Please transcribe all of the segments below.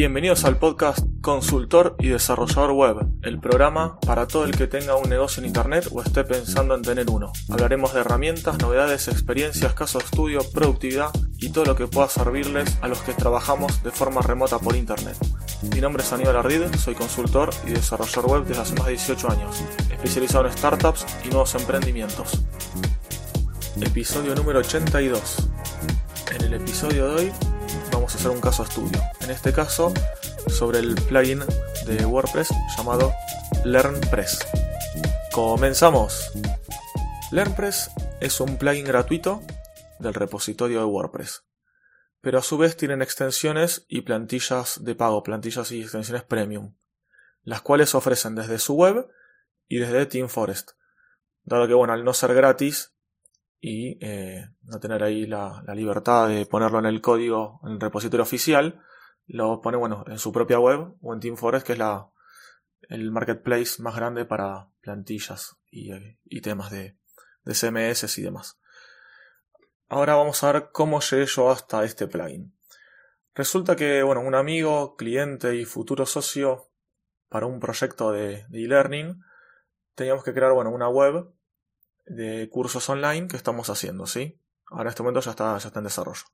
Bienvenidos al podcast Consultor y Desarrollador Web, el programa para todo el que tenga un negocio en Internet o esté pensando en tener uno. Hablaremos de herramientas, novedades, experiencias, casos de estudio, productividad y todo lo que pueda servirles a los que trabajamos de forma remota por Internet. Mi nombre es Aníbal Ardid, soy consultor y desarrollador web desde hace más de 18 años, especializado en startups y nuevos emprendimientos. Episodio número 82. En el episodio de hoy vamos a hacer un caso estudio. En este caso, sobre el plugin de WordPress llamado LearnPress. Comenzamos. LearnPress es un plugin gratuito del repositorio de WordPress. Pero a su vez tienen extensiones y plantillas de pago, plantillas y extensiones premium, las cuales ofrecen desde su web y desde TeamForest. Dado que, bueno, al no ser gratis, y eh, no tener ahí la, libertad de ponerlo en el código, en el repositorio oficial, lo pone bueno en su propia web o en TeamForest, que es la, el marketplace más grande para plantillas y, y temas de, de, CMS y demás. Ahora vamos a ver cómo llegué yo hasta este plugin. Resulta que bueno, un amigo, cliente y futuro socio para un proyecto de e-learning teníamos que crear bueno, una web de cursos online que estamos haciendo, ¿sí? Ahora en este momento ya está, ya está en desarrollo.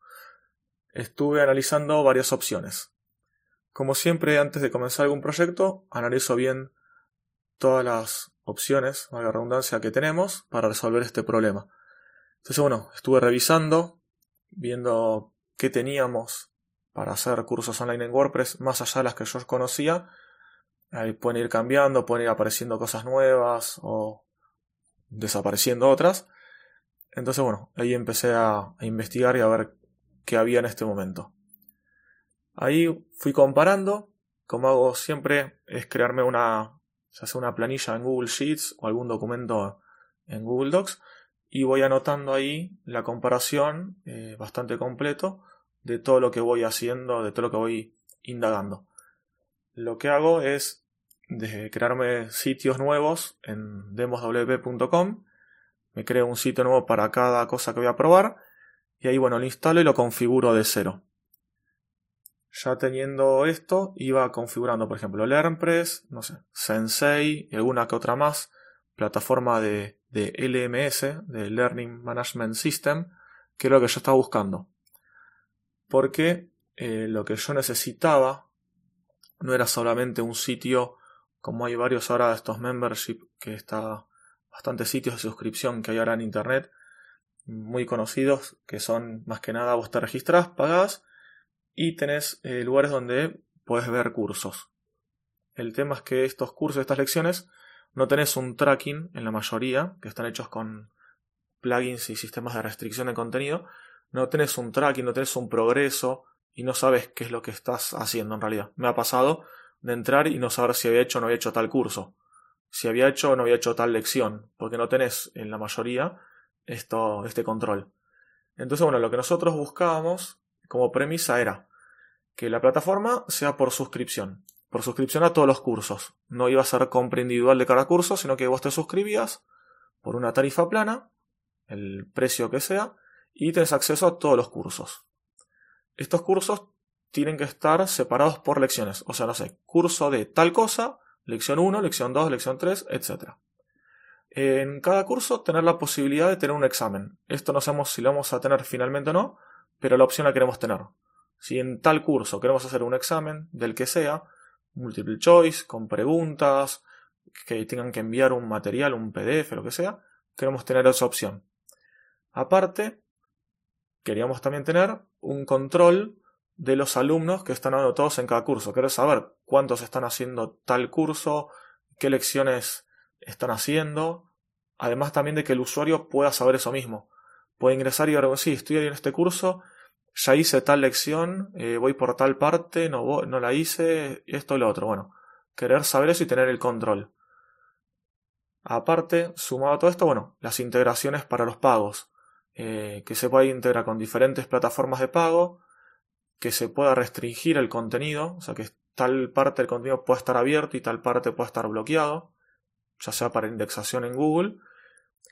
Estuve analizando varias opciones. Como siempre, antes de comenzar algún proyecto, analizo bien todas las opciones, la redundancia, que tenemos para resolver este problema. Entonces, bueno, estuve revisando, viendo qué teníamos para hacer cursos online en WordPress, más allá de las que yo conocía. Ahí pueden ir cambiando, pueden ir apareciendo cosas nuevas o desapareciendo otras. Entonces, bueno, ahí empecé a, investigar y a ver qué había en este momento. Ahí fui comparando. Como hago siempre, es crearme una, ya sea una planilla en Google Sheets o algún documento en Google Docs y voy anotando ahí la comparación eh, bastante completo de todo lo que voy haciendo, de todo lo que voy indagando. Lo que hago es de crearme sitios nuevos en demoswp.com. Me creo un sitio nuevo para cada cosa que voy a probar. Y ahí, bueno, lo instalo y lo configuro de cero. Ya teniendo esto, iba configurando, por ejemplo, LearnPress, no sé, Sensei y alguna que otra más, plataforma de, de LMS, de Learning Management System, que es lo que yo estaba buscando. Porque eh, lo que yo necesitaba no era solamente un sitio como hay varios ahora de estos membership, que está bastantes sitios de suscripción que hay ahora en internet, muy conocidos, que son más que nada vos te registras, pagás y tenés eh, lugares donde puedes ver cursos. El tema es que estos cursos, estas lecciones, no tenés un tracking en la mayoría, que están hechos con plugins y sistemas de restricción de contenido, no tenés un tracking, no tenés un progreso y no sabes qué es lo que estás haciendo en realidad. Me ha pasado de entrar y no saber si había hecho o no había hecho tal curso, si había hecho o no había hecho tal lección, porque no tenés en la mayoría esto, este control. Entonces, bueno, lo que nosotros buscábamos como premisa era que la plataforma sea por suscripción, por suscripción a todos los cursos. No iba a ser compra individual de cada curso, sino que vos te suscribías por una tarifa plana, el precio que sea, y tenés acceso a todos los cursos. Estos cursos tienen que estar separados por lecciones. O sea, no sé, curso de tal cosa, lección 1, lección 2, lección 3, etc. En cada curso tener la posibilidad de tener un examen. Esto no sabemos si lo vamos a tener finalmente o no, pero la opción la queremos tener. Si en tal curso queremos hacer un examen, del que sea, multiple choice, con preguntas, que tengan que enviar un material, un PDF, lo que sea, queremos tener esa opción. Aparte, queríamos también tener un control de los alumnos que están anotados en cada curso. Quiero saber cuántos están haciendo tal curso, qué lecciones están haciendo. Además también de que el usuario pueda saber eso mismo. Puede ingresar y ver, sí, estoy en este curso, ya hice tal lección, eh, voy por tal parte, no, no la hice, esto y lo otro. Bueno, querer saber eso y tener el control. Aparte, sumado a todo esto, bueno, las integraciones para los pagos. Eh, que se puede integrar con diferentes plataformas de pago, que se pueda restringir el contenido, o sea que tal parte del contenido pueda estar abierto y tal parte pueda estar bloqueado, ya sea para indexación en Google,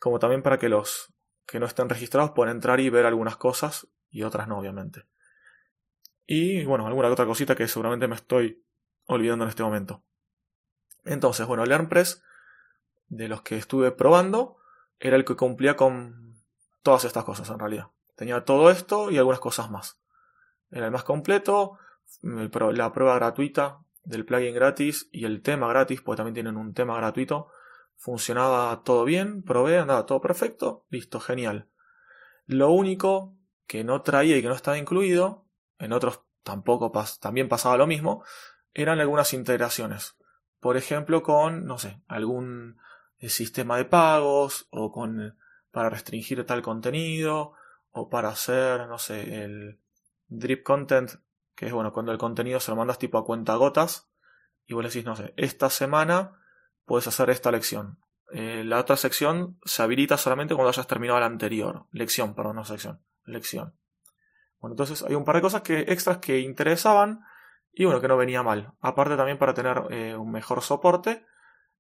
como también para que los que no estén registrados puedan entrar y ver algunas cosas y otras no, obviamente. y bueno, alguna otra cosita que seguramente me estoy olvidando en este momento. Entonces, bueno, LearnPress, de los que estuve probando, era el que cumplía con todas estas cosas en realidad. Tenía todo esto y algunas cosas más. Era el más completo, la prueba gratuita del plugin gratis y el tema gratis, porque también tienen un tema gratuito. Funcionaba todo bien, probé, andaba todo perfecto, listo, genial. Lo único que no traía y que no estaba incluido, en otros tampoco también pasaba lo mismo, eran algunas integraciones. Por ejemplo, con, no sé, algún eh, sistema de pagos o con para restringir tal contenido o para hacer, no sé, el drip content, que es bueno, cuando el contenido se lo mandas tipo a cuenta gotas y vos le decís, no sé, esta semana puedes hacer esta lección. Eh, la otra sección se habilita solamente cuando hayas terminado la anterior. Lección, perdón, no sección. Lección. Bueno, entonces hay un par de cosas que, extras que interesaban y bueno, que no venía mal. Aparte también para tener eh, un mejor soporte.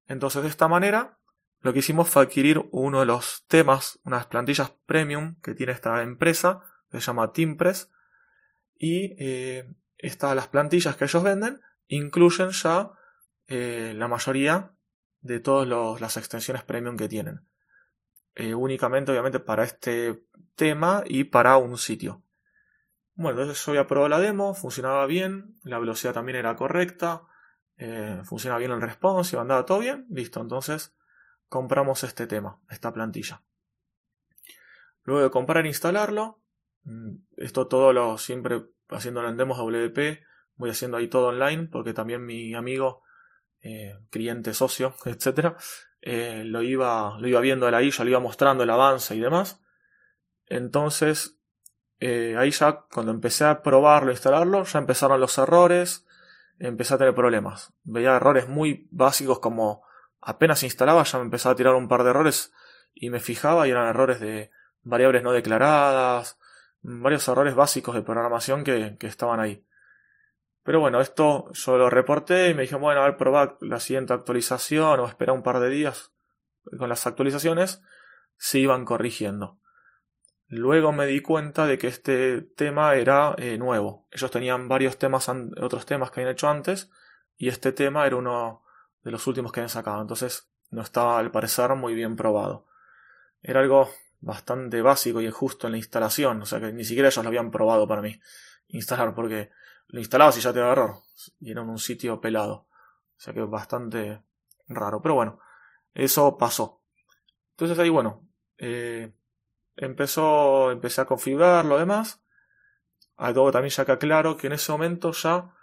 Entonces de esta manera lo que hicimos fue adquirir uno de los temas, unas plantillas premium que tiene esta empresa, que se llama Teampress. Y eh, estas, las plantillas que ellos venden incluyen ya eh, la mayoría de todas las extensiones premium que tienen. únicamente obviamente para este tema y para un sitio. Bueno, entonces yo había probado la demo, funcionaba bien, la velocidad también era correcta, eh, funcionaba bien el response, andaba todo bien, listo, entonces compramos este tema, esta plantilla. Luego de comprar e instalarlo, esto todo lo siempre haciéndolo en demos WP, voy haciendo ahí todo online porque también mi amigo, eh, cliente, socio, etcétera, eh, lo, iba, lo iba viendo ahí, ya lo iba mostrando el avance y demás. Entonces eh, ahí ya cuando empecé a probarlo, instalarlo, ya empezaron los errores, empecé a tener problemas. Veía errores muy básicos como apenas instalaba ya me empezaba a tirar un par de errores y me fijaba y eran errores de variables no declaradas, varios errores básicos de programación que, estaban ahí. Pero bueno, esto yo lo reporté y me dije, bueno, a ver, probar la siguiente actualización o esperar un par de días con las actualizaciones, se iban corrigiendo. Luego me di cuenta de que este tema era eh, nuevo. Ellos tenían varios temas, otros temas que habían hecho antes, y este tema era uno de los últimos que habían sacado. Entonces no estaba al parecer muy bien probado. Era algo bastante básico y injusto en la instalación, o sea que ni siquiera ellos lo habían probado para mí instalar, porque lo instalabas y ya te daba error, y era un sitio pelado. O sea que bastante raro. Pero bueno, eso pasó. Entonces ahí bueno, eh, empezó, empecé a configurar lo demás. Algo también ya que claro que en ese momento ya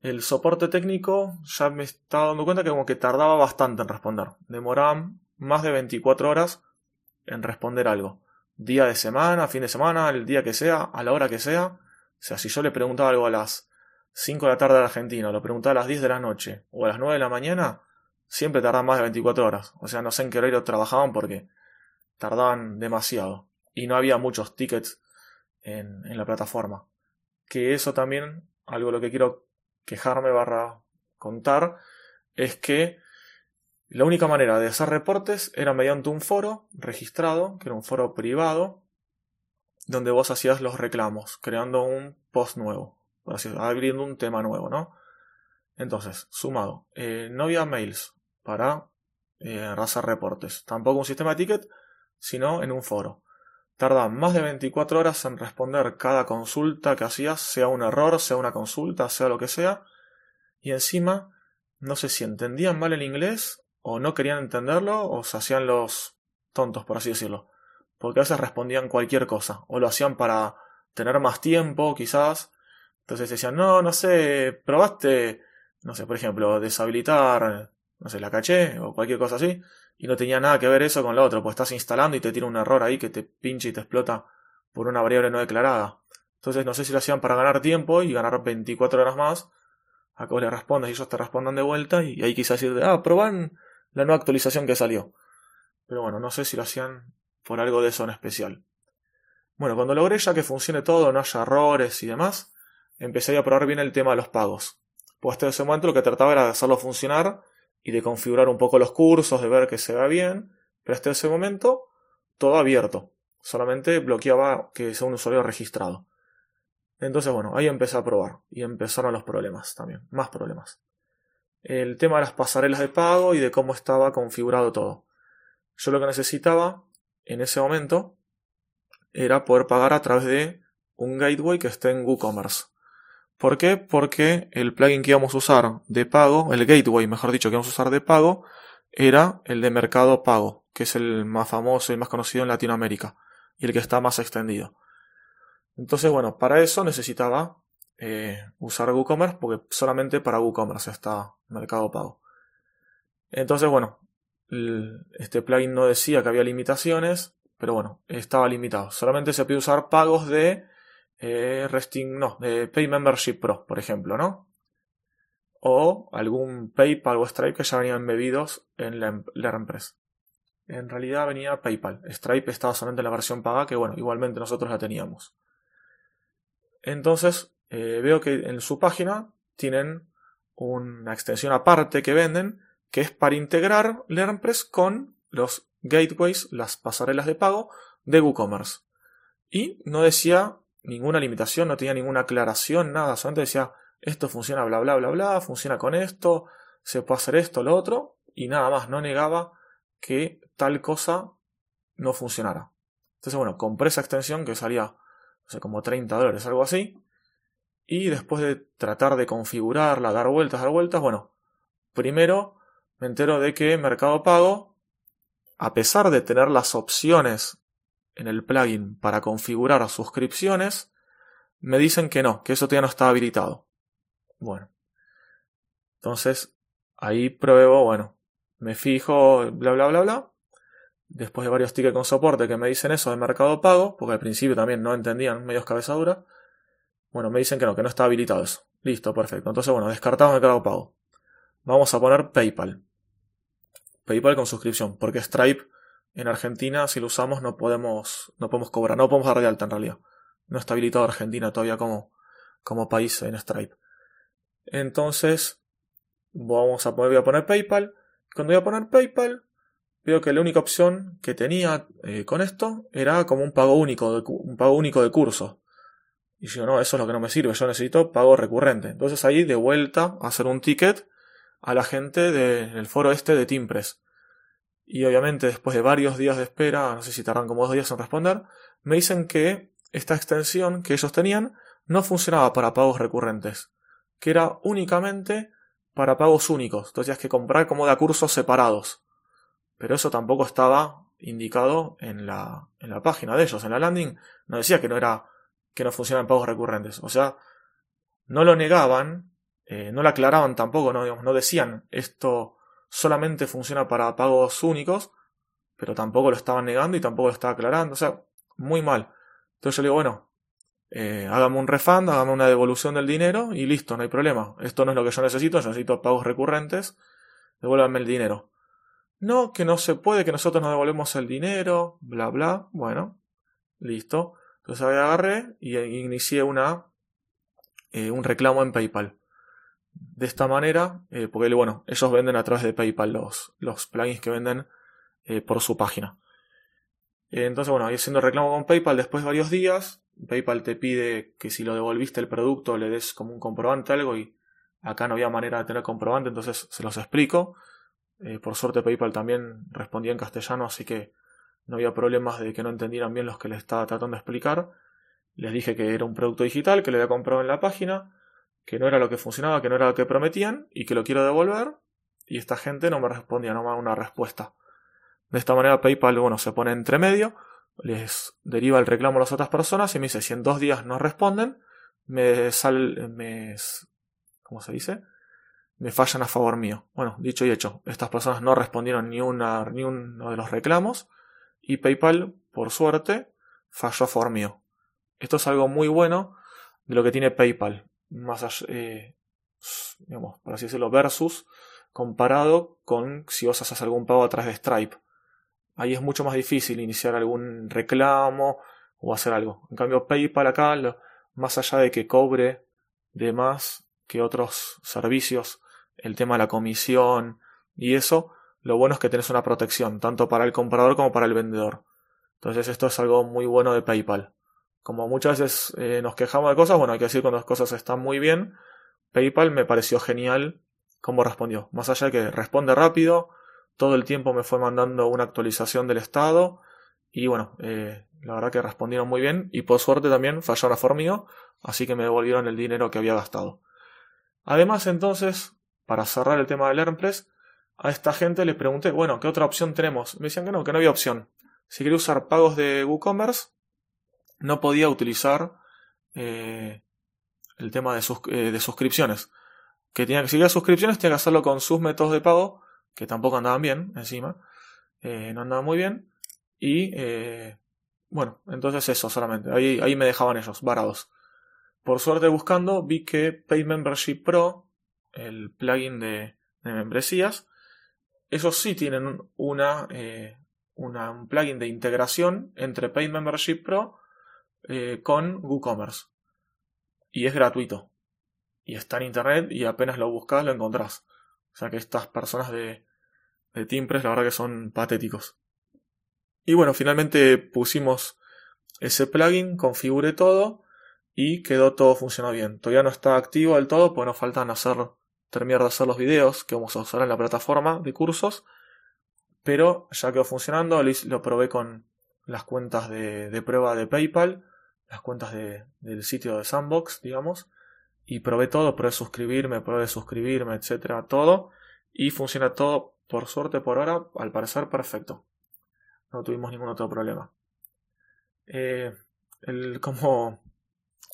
el soporte técnico ya me estaba dando cuenta que como que tardaba bastante en responder. Demoraba más de 24 horas en responder algo. Día de semana, fin de semana, el día que sea, a la hora que sea. O sea, si yo le preguntaba algo a las 5 de la tarde de Argentina, o lo preguntaba a las 10 de la noche, o a las 9 de la mañana, siempre tardaba más de 24 horas. O sea, no sé en qué horario trabajaban porque tardaban demasiado y no había muchos tickets en, la plataforma. Que eso también, algo lo que quiero quejarme barra contar, es que la única manera de hacer reportes era mediante un foro registrado, que era un foro privado, donde vos hacías los reclamos, creando un post nuevo, abriendo un tema nuevo, ¿no? Entonces, sumado, eh, no había mails para eh, hacer reportes, tampoco un sistema de ticket, sino en un foro. Tarda más de 24 horas en responder cada consulta que hacías, sea un error, sea una consulta, sea lo que sea. Y encima, no sé si entendían mal el inglés, o no querían entenderlo, o se hacían los tontos, por así decirlo. Porque a veces respondían cualquier cosa, o lo hacían para tener más tiempo, quizás. Entonces decían, no, no sé, probaste, no sé, por ejemplo, deshabilitar, no sé, la caché, o cualquier cosa así y no tenía nada que ver eso con lo otro, pues estás instalando y te tira un error ahí que te pincha y te explota por una variable no declarada. Entonces no sé si lo hacían para ganar tiempo y ganar 24 horas más, a que vos le respondas y ellos te respondan de vuelta y ahí quizás decir, ah, proban la nueva actualización que salió. Pero bueno, no sé si lo hacían por algo de eso en especial. Bueno, cuando logré ya que funcione todo, no haya errores y demás, empecé a probar bien el tema de los pagos. Pues hasta ese momento lo que trataba era de hacerlo funcionar y de configurar un poco los cursos, de ver que se va bien, pero hasta ese momento todo abierto, solamente bloqueaba que sea un usuario registrado. Entonces, bueno, ahí empecé a probar y empezaron los problemas también, más problemas. El tema de las pasarelas de pago y de cómo estaba configurado todo. Yo lo que necesitaba en ese momento era poder pagar a través de un gateway que esté en WooCommerce. ¿Por qué? Porque el plugin que íbamos a usar de pago, el gateway, mejor dicho, que íbamos a usar de pago, era el de Mercado Pago, que es el más famoso y más conocido en Latinoamérica y el que está más extendido. Entonces, bueno, para eso necesitaba eh, usar WooCommerce porque solamente para WooCommerce está Mercado Pago. Entonces, bueno, este plugin no decía que había limitaciones, pero bueno, estaba limitado. Solamente se puede usar pagos de eh, Resting, no, de Pay Membership Pro, por ejemplo, ¿no? O algún PayPal o Stripe que ya venían embebidos en la, empresa. En realidad venía PayPal. Stripe estaba solamente en la versión paga, que bueno, igualmente nosotros la teníamos. Entonces, eh, veo que en su página tienen una extensión aparte que venden, que es para integrar LearnPress con los gateways, las pasarelas de pago de WooCommerce. Y no decía ninguna limitación, no tenía ninguna aclaración, nada, solamente decía esto funciona bla bla bla bla, funciona con esto, se puede hacer esto, lo otro, y nada más, no negaba que tal cosa no funcionara. Entonces, bueno, compré esa extensión que salía, no sé, como 30 dólares, algo así, y después de tratar de configurarla, dar vueltas, dar vueltas, bueno, primero me entero de que Mercado Pago, a pesar de tener las opciones en el plugin para configurar suscripciones, me dicen que no, que eso todavía no está habilitado. Bueno. Entonces, ahí pruebo, bueno, me fijo, bla, bla, bla, bla. Después de varios tickets con soporte que me dicen eso de Mercado Pago, porque al principio también no entendían medios cabezadura. Bueno, me dicen que no, que no está habilitado eso. Listo, perfecto. Entonces, bueno, descartamos Mercado Pago. Vamos a poner PayPal. PayPal con suscripción, porque Stripe en Argentina, si lo usamos, no podemos, no podemos cobrar, no podemos dar de alta en realidad. No está habilitado Argentina todavía como, como país en Stripe. Entonces, vamos a poner, voy a poner PayPal. Cuando voy a poner PayPal, veo que la única opción que tenía eh, con esto era como un pago único un pago único de curso. Y yo, no, eso es lo que no me sirve, yo necesito pago recurrente. Entonces ahí de vuelta a hacer un ticket a la gente del foro este de Teampress. Y obviamente después de varios días de espera, no sé si tardan como dos días en responder, me dicen que esta extensión que ellos tenían no funcionaba para pagos recurrentes, que era únicamente para pagos únicos. Entonces tenías que comprar como de cursos separados. Pero eso tampoco estaba indicado en la, en la página de ellos, en la landing. No decía que no era que no funcionaban pagos recurrentes. O sea, no lo negaban, eh, no lo aclaraban tampoco, no, decían esto solamente funciona para pagos únicos, pero tampoco lo estaban negando y tampoco lo estaba aclarando. O sea, muy mal. Entonces yo le digo, bueno, eh, hágame un refund, hágame una devolución del dinero y listo, no hay problema. Esto no es lo que yo necesito, yo necesito pagos recurrentes, devuélvanme el dinero. No, que no se puede, que nosotros no devolvemos el dinero, bla, bla. Bueno, listo. Ahí agarré y inicié una, eh, un reclamo en PayPal de esta manera, eh, porque bueno, ellos venden a través de PayPal los, los plugins que venden eh, por su página. Entonces, bueno, haciendo reclamo con PayPal después de varios días, PayPal te pide que si lo devolviste el producto le des como un comprobante algo y acá no había manera de tener comprobante, entonces se los explico. por suerte PayPal también respondía en castellano, así que no había problemas de que no entendieran bien los que les estaba tratando de explicar. Les dije que era un producto digital, que le había comprado en la página, que no era lo que funcionaba, que no era lo que prometían y que lo quiero devolver y esta gente no me respondía, no me da una respuesta. De esta manera PayPal, bueno, se pone entre medio, les deriva el reclamo a las otras personas y me dice, si en dos días no responden, me sal, me, ¿cómo se dice? Me fallan a favor mío. Bueno, dicho y hecho, estas personas no respondieron ni, una, ni uno de los reclamos y PayPal, por suerte, falló a favor mío. Esto es algo muy bueno de lo que tiene PayPal más allá, eh, digamos, por así decirlo, versus comparado con si vos haces algún pago a través de Stripe. Ahí es mucho más difícil iniciar algún reclamo o hacer algo. En cambio, PayPal acá, más allá de que cobre de más que otros servicios, el tema de la comisión y eso, lo bueno es que tenés una protección, tanto para el comprador como para el vendedor. Entonces esto es algo muy bueno de PayPal. como muchas veces eh, nos quejamos de cosas, bueno, hay que decir cuando las cosas están muy bien, PayPal me pareció genial cómo respondió. Más allá de que responde rápido, todo el tiempo me fue mandando una actualización del estado y bueno, eh, la verdad que respondieron muy bien y por suerte también fallaron a favor mío, así que me devolvieron el dinero que había gastado. Además entonces, para cerrar el tema del LearnPress, a esta gente le pregunté, bueno, ¿qué otra opción tenemos? Me decían que no, que no había opción. Si quería usar pagos de WooCommerce, no podía utilizar eh, el tema de, eh, de, suscripciones. Que tenía que seguir suscripciones, tenía que hacerlo con sus métodos de pago, que tampoco andaban bien encima. Eh, no andaban muy bien. Y bueno, entonces eso solamente. Ahí, ahí me dejaban ellos, varados. Por suerte buscando, vi que Pay Membership Pro, el plugin de, membresías, esos sí tienen una, un plugin de integración entre Pay Membership Pro eh, con WooCommerce. Y es gratuito. Y está en internet y apenas lo buscas lo encontrás. O sea que estas personas de, de la verdad que son patéticos. Y bueno, finalmente pusimos ese plugin, configuré todo y quedó todo funcionando bien. Todavía no está activo del todo, pues nos faltan hacer, terminar de hacer los videos que vamos a usar en la plataforma de cursos. Pero ya quedó funcionando, lo probé con las cuentas de, de prueba de PayPal las cuentas del sitio de Sandbox, digamos, y probé todo, probé suscribirme, probé suscribirme, etcétera, todo, y funciona todo, por suerte, por ahora, al parecer perfecto. No tuvimos ningún otro problema. Eh, como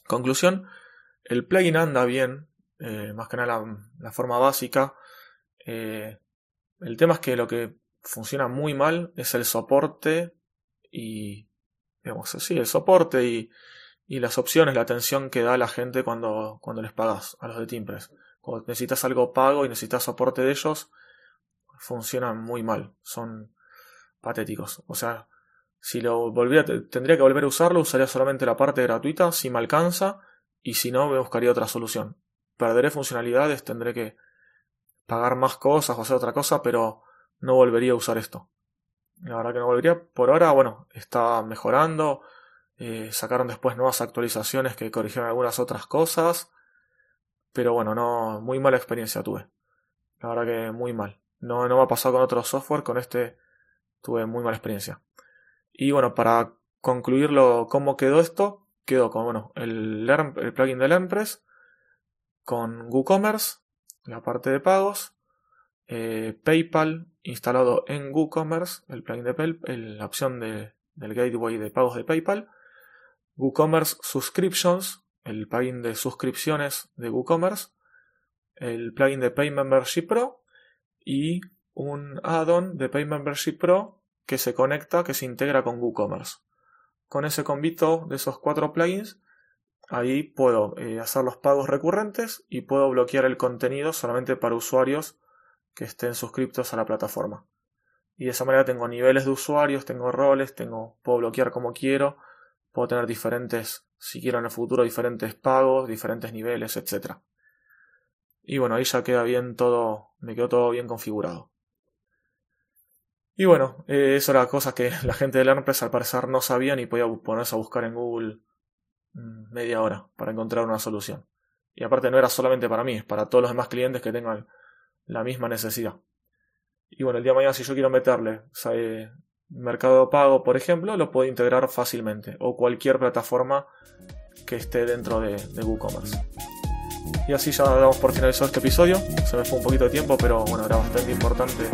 conclusión, el plugin anda bien, eh, más que nada la, forma básica. Eh, el tema es que lo que funciona muy mal es el soporte y digamos así, el soporte y, las opciones, la atención que da la gente cuando, cuando les pagas a los de Timpres. Cuando necesitas algo pago y necesitas soporte de ellos, funcionan muy mal, son patéticos. O sea, si lo volviera, tendría que volver a usarlo, usaría solamente la parte gratuita si me alcanza y si no, me buscaría otra solución. Perderé funcionalidades, tendré que pagar más cosas o hacer otra cosa, pero no volvería a usar esto. La verdad que no volvería. Por ahora, bueno, está mejorando. Eh, sacaron después nuevas actualizaciones que corrigieron algunas otras cosas. Pero bueno, no, muy mala experiencia tuve. La verdad que muy mal. No, no me ha pasado con otro software, con este tuve muy mala experiencia. Y bueno, para concluirlo, cómo quedó esto, quedó con bueno, el, el plugin de LearnPress, con WooCommerce, la parte de pagos, eh, PayPal instalado en WooCommerce, el plugin de PayPal, la opción del gateway de pagos de PayPal, WooCommerce Subscriptions, el plugin de suscripciones de WooCommerce, el plugin de Pay Membership Pro y un add-on de Pay Membership Pro que se conecta, que se integra con WooCommerce. Con ese convito de esos cuatro plugins, ahí puedo eh, hacer los pagos recurrentes y puedo bloquear el contenido solamente para usuarios que estén suscriptos a la plataforma. Y de esa manera tengo niveles de usuarios, tengo roles, tengo, puedo bloquear como quiero, puedo tener diferentes, si quiero en el futuro, diferentes pagos, diferentes niveles, etc. Y bueno, ahí ya queda bien todo, me quedó todo bien configurado. Y bueno, eh, eso era cosa que la gente de LearnPress al parecer no sabía ni podía ponerse a buscar en Google media hora para encontrar una solución. Y aparte no era solamente para mí, es para todos los demás clientes que tengan la misma necesidad. Y bueno, el día de mañana si yo quiero meterle Mercado Pago, por ejemplo, lo puedo integrar fácilmente o cualquier plataforma que esté dentro de, WooCommerce. Y así ya damos por finalizado este episodio. Se me fue un poquito de tiempo, pero bueno, era bastante importante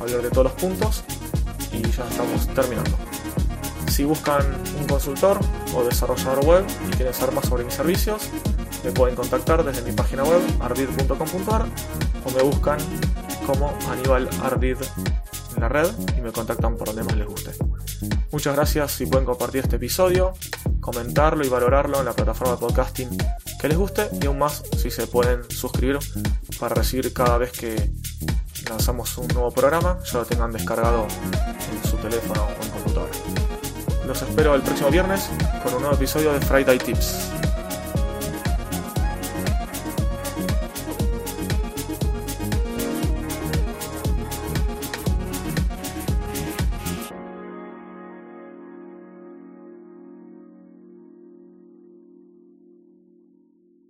hablar de todos los puntos y ya estamos terminando. Si buscan un consultor o desarrollador web y quieren saber más sobre mis servicios, me pueden contactar desde mi página web ardid.com.ar o me buscan como Aníbal Ardid en la red y me contactan por donde más les guste. Muchas gracias si pueden compartir este episodio, comentarlo y valorarlo en la plataforma de podcasting que les guste y aún más si se pueden suscribir para recibir cada vez que lanzamos un nuevo programa, ya lo tengan descargado en su teléfono o en computadora. Los espero el próximo viernes con un nuevo episodio de Friday Tips.